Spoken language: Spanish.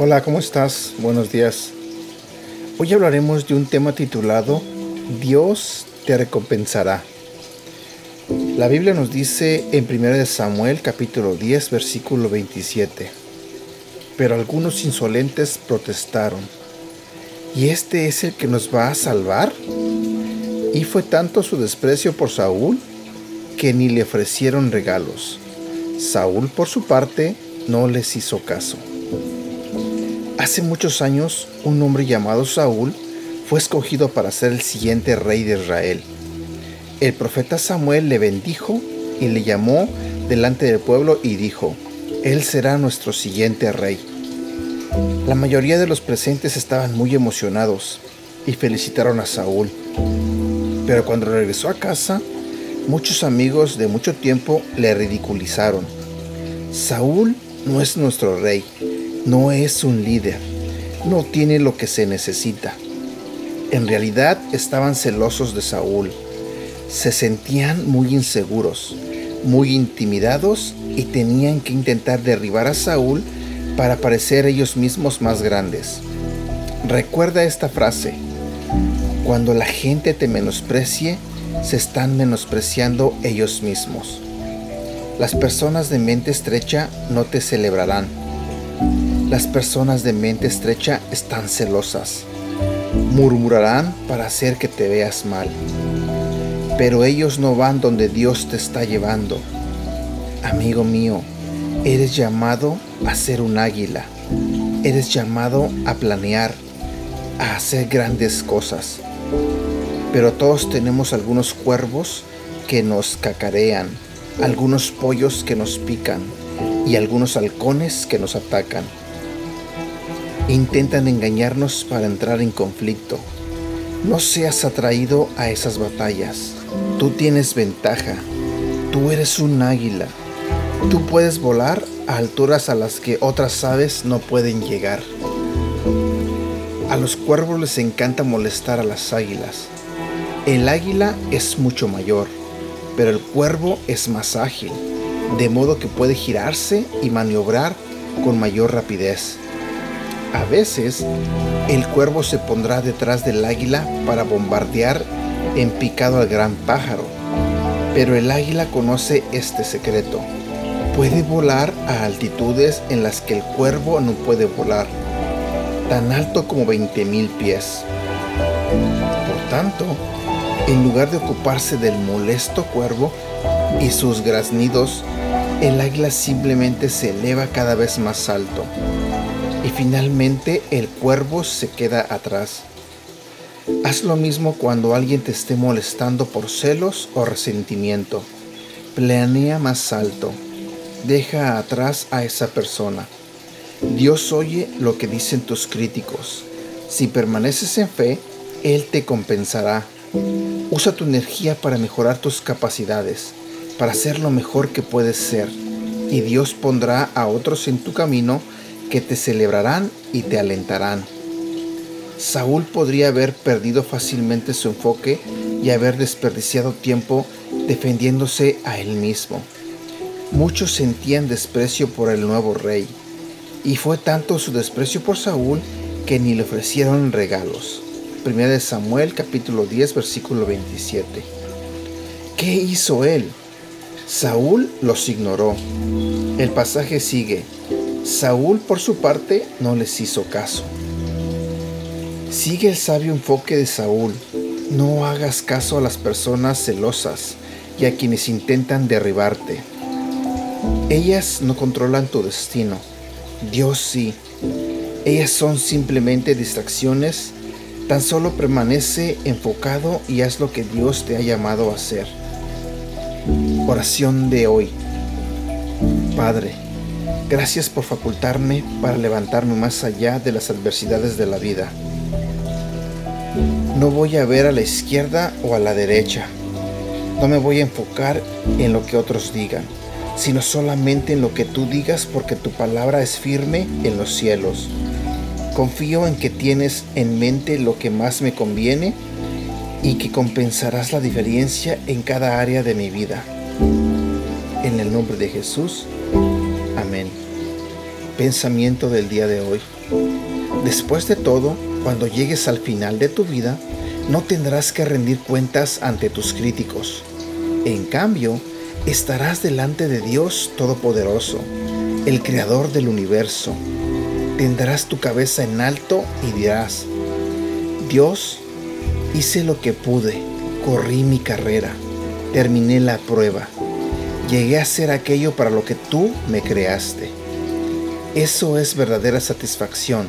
Hola, ¿cómo estás? Buenos días. Hoy hablaremos de un tema titulado Dios te recompensará. La Biblia nos dice en 1 Samuel capítulo 10 versículo 27, pero algunos insolentes protestaron, ¿y este es el que nos va a salvar? Y fue tanto su desprecio por Saúl que ni le ofrecieron regalos. Saúl por su parte no les hizo caso. Hace muchos años, un hombre llamado Saúl fue escogido para ser el siguiente rey de Israel. El profeta Samuel le bendijo y le llamó delante del pueblo y dijo, Él será nuestro siguiente rey. La mayoría de los presentes estaban muy emocionados y felicitaron a Saúl. Pero cuando regresó a casa, muchos amigos de mucho tiempo le ridiculizaron. Saúl no es nuestro rey, no es un líder, no tiene lo que se necesita. En realidad estaban celosos de Saúl, se sentían muy inseguros, muy intimidados y tenían que intentar derribar a Saúl para parecer ellos mismos más grandes. Recuerda esta frase, cuando la gente te menosprecie, se están menospreciando ellos mismos. Las personas de mente estrecha no te celebrarán las personas de mente estrecha están celosas. Murmurarán para hacer que te veas mal. Pero ellos no van donde Dios te está llevando. Amigo mío, eres llamado a ser un águila. Eres llamado a planear, a hacer grandes cosas. Pero todos tenemos algunos cuervos que nos cacarean, algunos pollos que nos pican y algunos halcones que nos atacan intentan engañarnos para entrar en conflicto. No seas atraído a esas batallas. Tú tienes ventaja. Tú eres un águila. Tú puedes volar a alturas a las que otras aves no pueden llegar. A los cuervos les encanta molestar a las águilas. El águila es mucho mayor, pero el cuervo es más ágil, de modo que puede girarse y maniobrar con mayor rapidez. A veces, el cuervo se pondrá detrás del águila para bombardear en picado al gran pájaro. Pero el águila conoce este secreto. Puede volar a altitudes en las que el cuervo no puede volar, tan alto como 20.000 pies. Por tanto, en lugar de ocuparse del molesto cuervo y sus graznidos, el águila simplemente se eleva cada vez más alto y finalmente el cuervo se queda atrás. Haz lo mismo cuando alguien te esté molestando por celos o resentimiento. Planea más alto. Deja atrás a esa persona. Dios oye lo que dicen tus críticos. Si permaneces en fe, Él te compensará. Usa tu energía para mejorar tus capacidades, para ser lo mejor que puedes ser. Y Dios pondrá a otros en tu camino que te celebrarán y te alentarán. Saúl podría haber perdido fácilmente su enfoque y haber desperdiciado tiempo defendiéndose a él mismo. Muchos sentían desprecio por el nuevo rey, y fue tanto su desprecio por Saúl que ni le ofrecieron regalos. 1 Samuel capítulo 10 versículo 27. ¿Qué hizo él? Saúl los ignoró. El pasaje sigue. Saúl, por su parte, no les hizo caso. Sigue el sabio enfoque de Saúl. No hagas caso a las personas celosas y a quienes intentan derribarte. Ellas no controlan tu destino. Dios sí. Ellas son simplemente distracciones. Tan solo permanece enfocado y haz lo que Dios te ha llamado a hacer. Oración de hoy. Padre, Gracias por facultarme para levantarme más allá de las adversidades de la vida. No voy a ver a la izquierda o a la derecha. No me voy a enfocar en lo que otros digan, sino solamente en lo que tú digas porque tu palabra es firme en los cielos. Confío en que tienes en mente lo que más me conviene y que compensarás la diferencia en cada área de mi vida. En el nombre de Jesús. Amén. Pensamiento del día de hoy. Después de todo, cuando llegues al final de tu vida, no tendrás que rendir cuentas ante tus críticos. En cambio, estarás delante de Dios Todopoderoso, el Creador del universo. Tendrás tu cabeza en alto y dirás, Dios, hice lo que pude, corrí mi carrera, terminé la prueba, llegué a ser aquello para lo que tú me creaste. Eso es verdadera satisfacción.